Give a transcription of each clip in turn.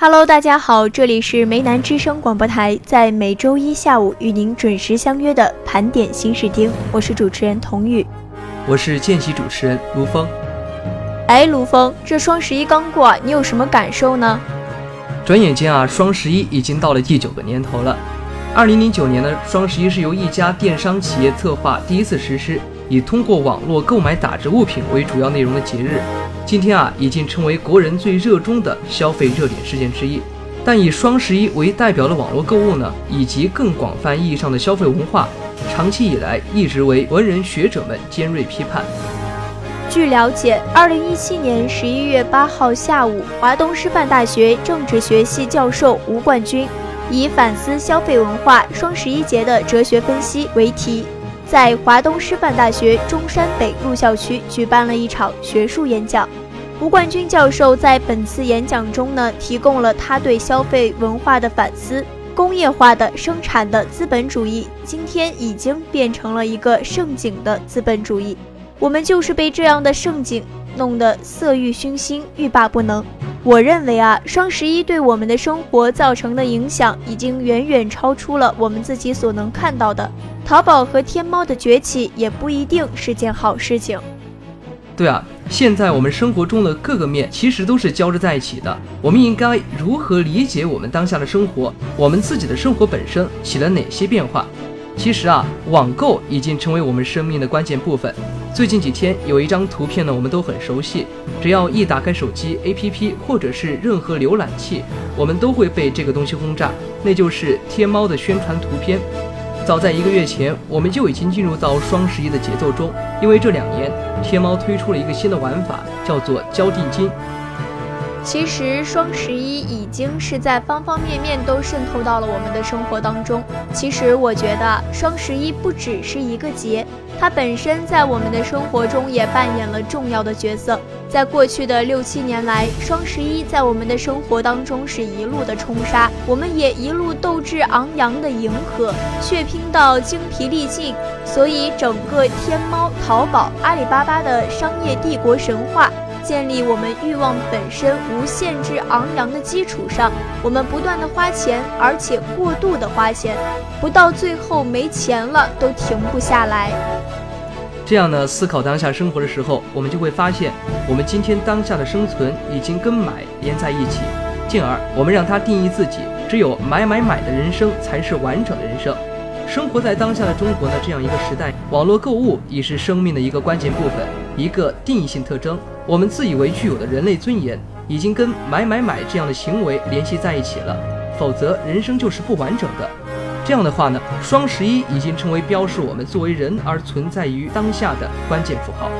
Hello，大家好，这里是梅南之声广播台，在每周一下午与您准时相约的盘点新视听，我是主持人童宇，我是见习主持人卢峰。哎，卢峰，这双十一刚过，你有什么感受呢？转眼间啊，双十一已经到了第九个年头了。二零零九年呢，双十一是由一家电商企业策划，第一次实施以通过网络购买打折物品为主要内容的节日。今天啊，已经成为国人最热衷的消费热点事件之一。但以双十一为代表的网络购物呢，以及更广泛意义上的消费文化，长期以来一直为文人学者们尖锐批判。据了解，二零一七年十一月八号下午，华东师范大学政治学系教授吴冠军以“反思消费文化双十一节的哲学分析”为题。在华东师范大学中山北路校区举办了一场学术演讲。吴冠军教授在本次演讲中呢，提供了他对消费文化的反思。工业化的生产的资本主义，今天已经变成了一个盛景的资本主义。我们就是被这样的盛景弄得色欲熏心，欲罢不能。我认为啊，双十一对我们的生活造成的影响，已经远远超出了我们自己所能看到的。淘宝和天猫的崛起也不一定是件好事情。对啊，现在我们生活中的各个面其实都是交织在一起的。我们应该如何理解我们当下的生活？我们自己的生活本身起了哪些变化？其实啊，网购已经成为我们生命的关键部分。最近几天有一张图片呢，我们都很熟悉。只要一打开手机 APP 或者是任何浏览器，我们都会被这个东西轰炸，那就是天猫的宣传图片。早在一个月前，我们就已经进入到双十一的节奏中，因为这两年天猫推出了一个新的玩法，叫做交定金。其实双十一已经是在方方面面都渗透到了我们的生活当中。其实我觉得双十一不只是一个节，它本身在我们的生活中也扮演了重要的角色。在过去的六七年来，双十一在我们的生活当中是一路的冲杀，我们也一路斗志昂扬的迎合，血拼到精疲力尽。所以整个天猫、淘宝、阿里巴巴的商业帝国神话。建立我们欲望本身无限制昂扬的基础上，我们不断的花钱，而且过度的花钱，不到最后没钱了都停不下来。这样呢，思考当下生活的时候，我们就会发现，我们今天当下的生存已经跟买连在一起，进而我们让它定义自己，只有买买买的人生才是完整的人生。生活在当下的中国呢，这样一个时代，网络购物已是生命的一个关键部分，一个定义性特征。我们自以为具有的人类尊严，已经跟买买买这样的行为联系在一起了，否则人生就是不完整的。这样的话呢，双十一已经成为标示我们作为人而存在于当下的关键符号。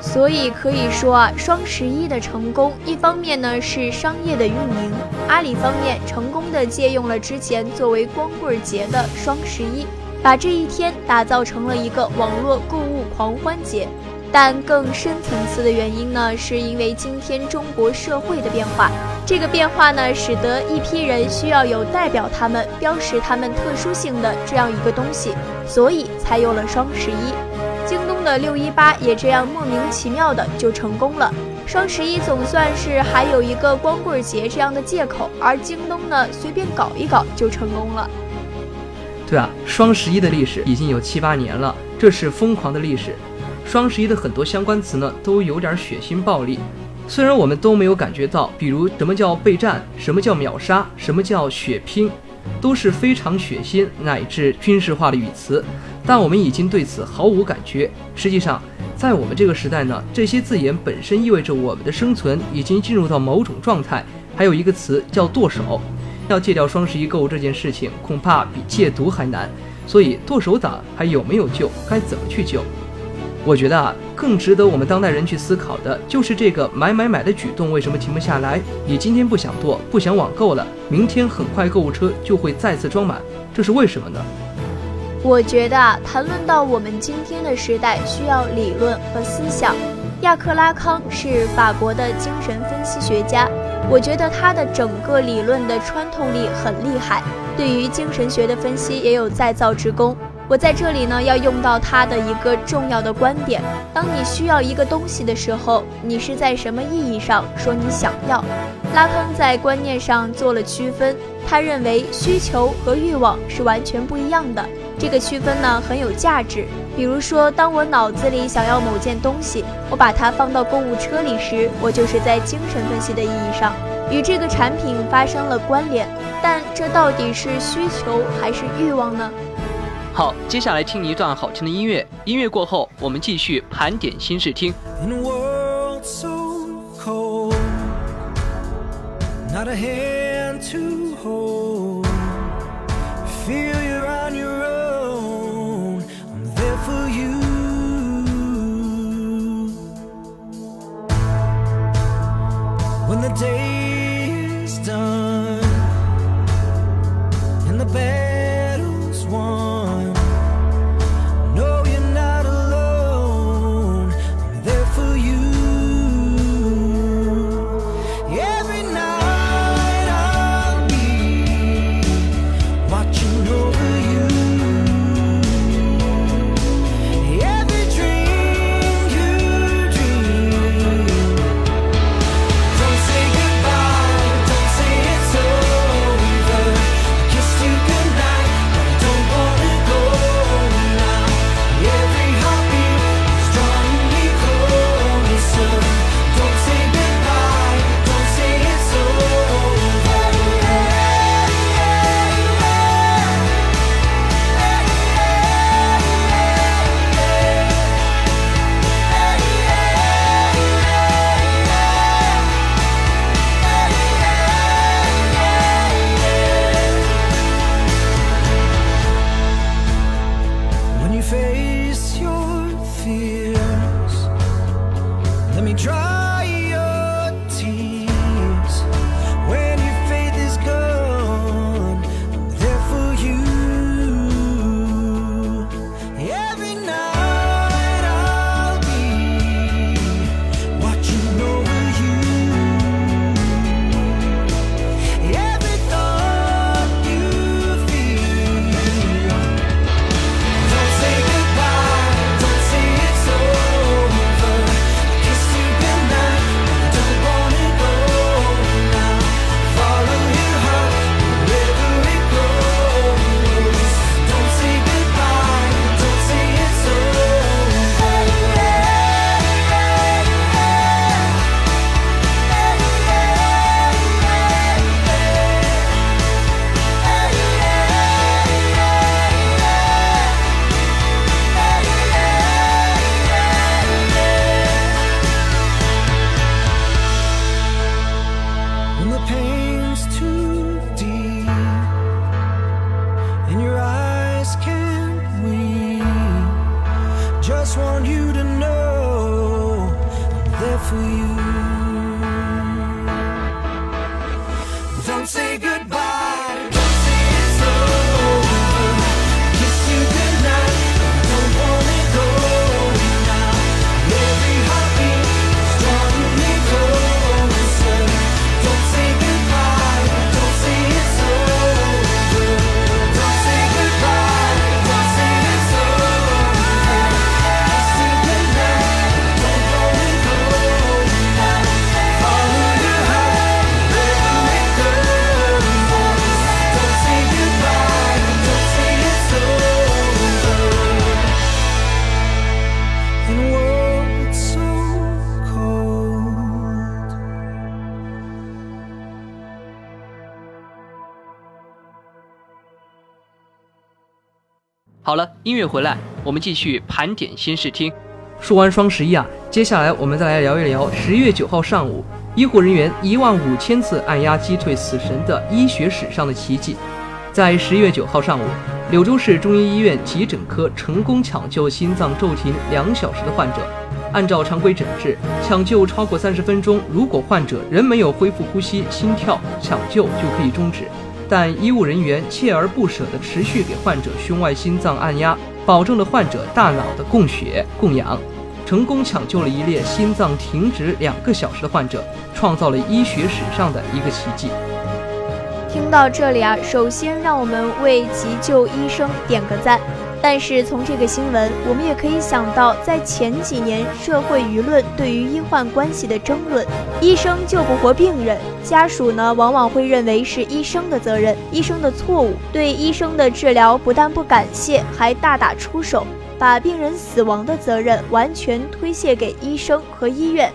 所以可以说啊，双十一的成功，一方面呢是商业的运营，阿里方面成功的借用了之前作为光棍节的双十一，把这一天打造成了一个网络购物狂欢节。但更深层次的原因呢，是因为今天中国社会的变化，这个变化呢，使得一批人需要有代表他们、标识他们特殊性的这样一个东西，所以才有了双十一。京东的六一八也这样莫名其妙的就成功了。双十一总算是还有一个光棍节这样的借口，而京东呢，随便搞一搞就成功了。对啊，双十一的历史已经有七八年了，这是疯狂的历史。双十一的很多相关词呢，都有点血腥暴力。虽然我们都没有感觉到，比如什么叫备战，什么叫秒杀，什么叫血拼，都是非常血腥乃至军事化的语词，但我们已经对此毫无感觉。实际上，在我们这个时代呢，这些字眼本身意味着我们的生存已经进入到某种状态。还有一个词叫剁手，要戒掉双十一购物这件事情，恐怕比戒毒还难。所以，剁手党还有没有救？该怎么去救？我觉得啊，更值得我们当代人去思考的，就是这个买买买的举动为什么停不下来？你今天不想剁，不想网购了，明天很快购物车就会再次装满，这是为什么呢？我觉得啊，谈论到我们今天的时代，需要理论和思想。亚克拉康是法国的精神分析学家，我觉得他的整个理论的穿透力很厉害，对于精神学的分析也有再造之功。我在这里呢，要用到他的一个重要的观点：当你需要一个东西的时候，你是在什么意义上说你想要？拉康在观念上做了区分，他认为需求和欲望是完全不一样的。这个区分呢很有价值。比如说，当我脑子里想要某件东西，我把它放到购物车里时，我就是在精神分析的意义上与这个产品发生了关联。但这到底是需求还是欲望呢？好，接下来听一段好听的音乐。音乐过后，我们继续盘点新视听。not a face your fears. Let me try. 好了，音乐回来，我们继续盘点新视听。说完双十一啊，接下来我们再来聊一聊十月九号上午，医护人员一万五千次按压击退死神的医学史上的奇迹。在十一月九号上午，柳州市中医医院急诊科成功抢救心脏骤停两小时的患者。按照常规诊治，抢救超过三十分钟，如果患者仍没有恢复呼吸、心跳，抢救就可以终止。但医务人员锲而不舍地持续给患者胸外心脏按压，保证了患者大脑的供血供氧，成功抢救了一列心脏停止两个小时的患者，创造了医学史上的一个奇迹。听到这里啊，首先让我们为急救医生点个赞。但是从这个新闻，我们也可以想到，在前几年社会舆论对于医患关系的争论，医生救不活病人，家属呢往往会认为是医生的责任，医生的错误，对医生的治疗不但不感谢，还大打出手，把病人死亡的责任完全推卸给医生和医院。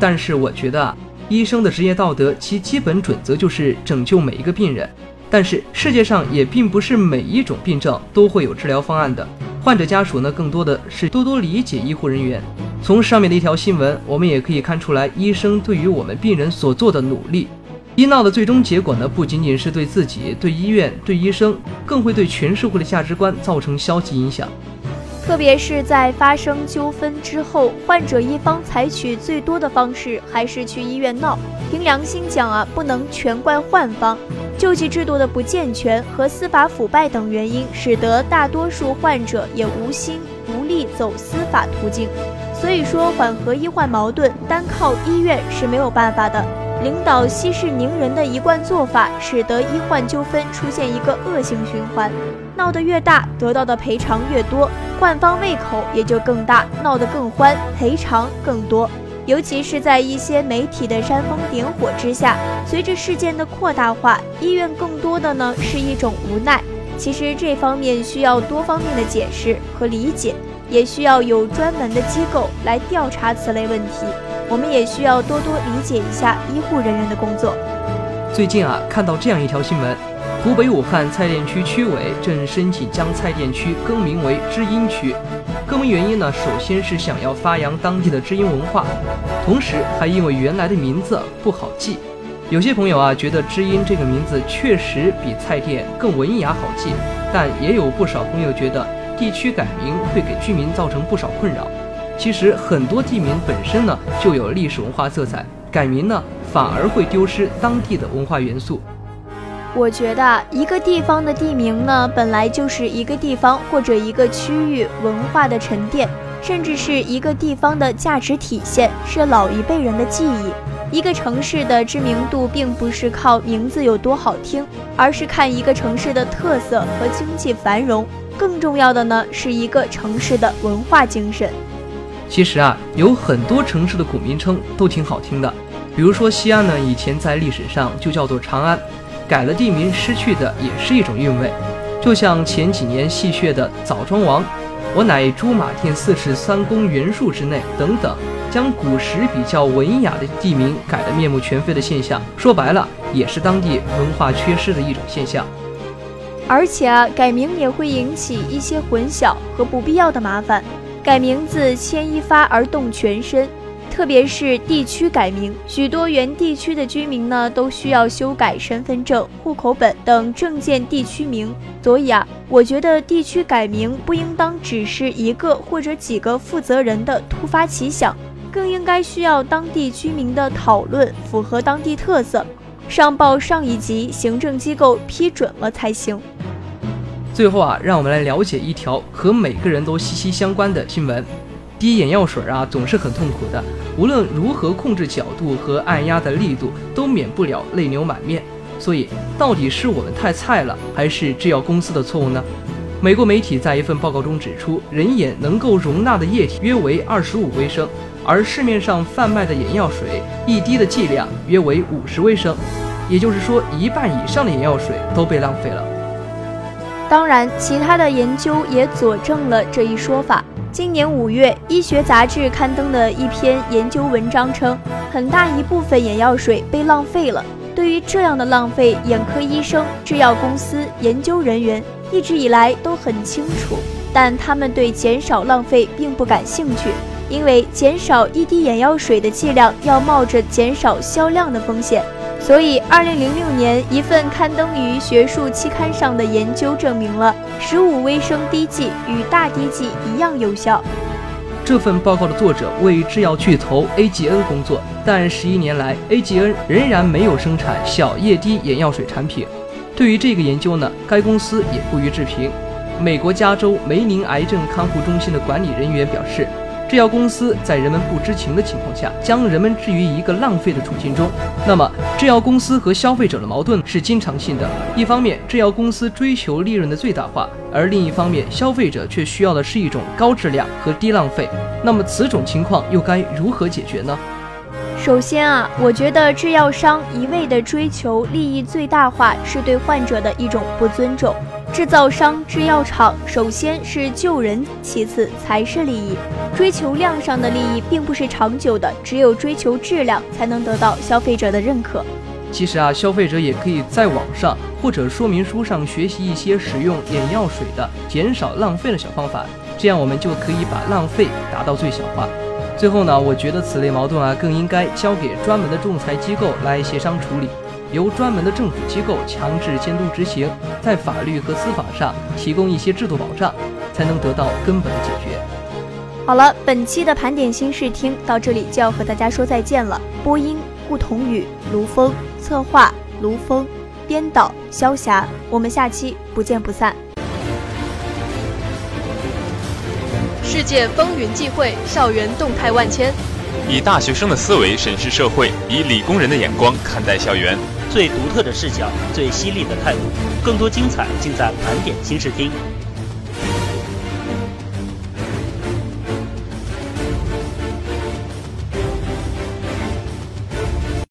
但是我觉得，医生的职业道德其基本准则就是拯救每一个病人。但是世界上也并不是每一种病症都会有治疗方案的，患者家属呢更多的是多多理解医护人员。从上面的一条新闻，我们也可以看出来，医生对于我们病人所做的努力。医闹的最终结果呢，不仅仅是对自己、对医院、对医生，更会对全社会的价值观造成消极影响。特别是在发生纠纷之后，患者一方采取最多的方式还是去医院闹。凭良心讲啊，不能全怪患方。救济制度的不健全和司法腐败等原因，使得大多数患者也无心无力走司法途径。所以说，缓和医患矛盾，单靠医院是没有办法的。领导息事宁人的一贯做法，使得医患纠纷出现一个恶性循环，闹得越大，得到的赔偿越多，患方胃口也就更大，闹得更欢，赔偿更多。尤其是在一些媒体的煽风点火之下，随着事件的扩大化，医院更多的呢是一种无奈。其实这方面需要多方面的解释和理解，也需要有专门的机构来调查此类问题。我们也需要多多理解一下医护人员的工作。最近啊，看到这样一条新闻。湖北武汉蔡甸区区委正申请将蔡甸区更名为知音区。更名原因呢，首先是想要发扬当地的知音文化，同时还因为原来的名字不好记。有些朋友啊觉得知音这个名字确实比蔡甸更文雅好记，但也有不少朋友觉得地区改名会给居民造成不少困扰。其实很多地名本身呢就有历史文化色彩，改名呢反而会丢失当地的文化元素。我觉得一个地方的地名呢，本来就是一个地方或者一个区域文化的沉淀，甚至是一个地方的价值体现，是老一辈人的记忆。一个城市的知名度，并不是靠名字有多好听，而是看一个城市的特色和经济繁荣。更重要的呢，是一个城市的文化精神。其实啊，有很多城市的古名称都挺好听的，比如说西安呢，以前在历史上就叫做长安。改了地名，失去的也是一种韵味，就像前几年戏谑的“枣庄王”，我乃朱马店四十三公袁术之内等等，将古时比较文雅的地名改得面目全非的现象，说白了也是当地文化缺失的一种现象。而且啊，改名也会引起一些混淆和不必要的麻烦，改名字牵一发而动全身。特别是地区改名，许多原地区的居民呢，都需要修改身份证、户口本等证件地区名。所以啊，我觉得地区改名不应当只是一个或者几个负责人的突发奇想，更应该需要当地居民的讨论，符合当地特色，上报上一级行政机构批准了才行。最后啊，让我们来了解一条和每个人都息息相关的新闻。滴眼药水啊，总是很痛苦的。无论如何控制角度和按压的力度，都免不了泪流满面。所以，到底是我们太菜了，还是制药公司的错误呢？美国媒体在一份报告中指出，人眼能够容纳的液体约为二十五微升，而市面上贩卖的眼药水一滴的剂量约为五十微升，也就是说，一半以上的眼药水都被浪费了。当然，其他的研究也佐证了这一说法。今年五月，医学杂志刊登的一篇研究文章称，很大一部分眼药水被浪费了。对于这样的浪费，眼科医生、制药公司、研究人员一直以来都很清楚，但他们对减少浪费并不感兴趣，因为减少一滴眼药水的剂量要冒着减少销量的风险。所以，二零零六年一份刊登于学术期刊上的研究证明了，十五微升滴剂与大滴剂一样有效。这份报告的作者为制药巨头 AGN 工作，但十一年来，AGN 仍然没有生产小液滴眼药水产品。对于这个研究呢，该公司也不予置评。美国加州梅林癌症康复中心的管理人员表示。制药公司在人们不知情的情况下，将人们置于一个浪费的处境中。那么，制药公司和消费者的矛盾是经常性的。一方面，制药公司追求利润的最大化，而另一方面，消费者却需要的是一种高质量和低浪费。那么，此种情况又该如何解决呢？首先啊，我觉得制药商一味地追求利益最大化，是对患者的一种不尊重。制造商、制药厂首先是救人，其次才是利益。追求量上的利益并不是长久的，只有追求质量，才能得到消费者的认可。其实啊，消费者也可以在网上或者说明书上学习一些使用眼药水的减少浪费的小方法，这样我们就可以把浪费达到最小化。最后呢，我觉得此类矛盾啊，更应该交给专门的仲裁机构来协商处理。由专门的政府机构强制监督执行，在法律和司法上提供一些制度保障，才能得到根本的解决。好了，本期的盘点新视听到这里就要和大家说再见了。播音：顾同宇、卢峰；策划：卢峰；编导：萧霞。我们下期不见不散。世界风云际会，校园动态万千。以大学生的思维审视社会，以理工人的眼光看待校园。最独特的视角，最犀利的态度，更多精彩尽在盘点新视听。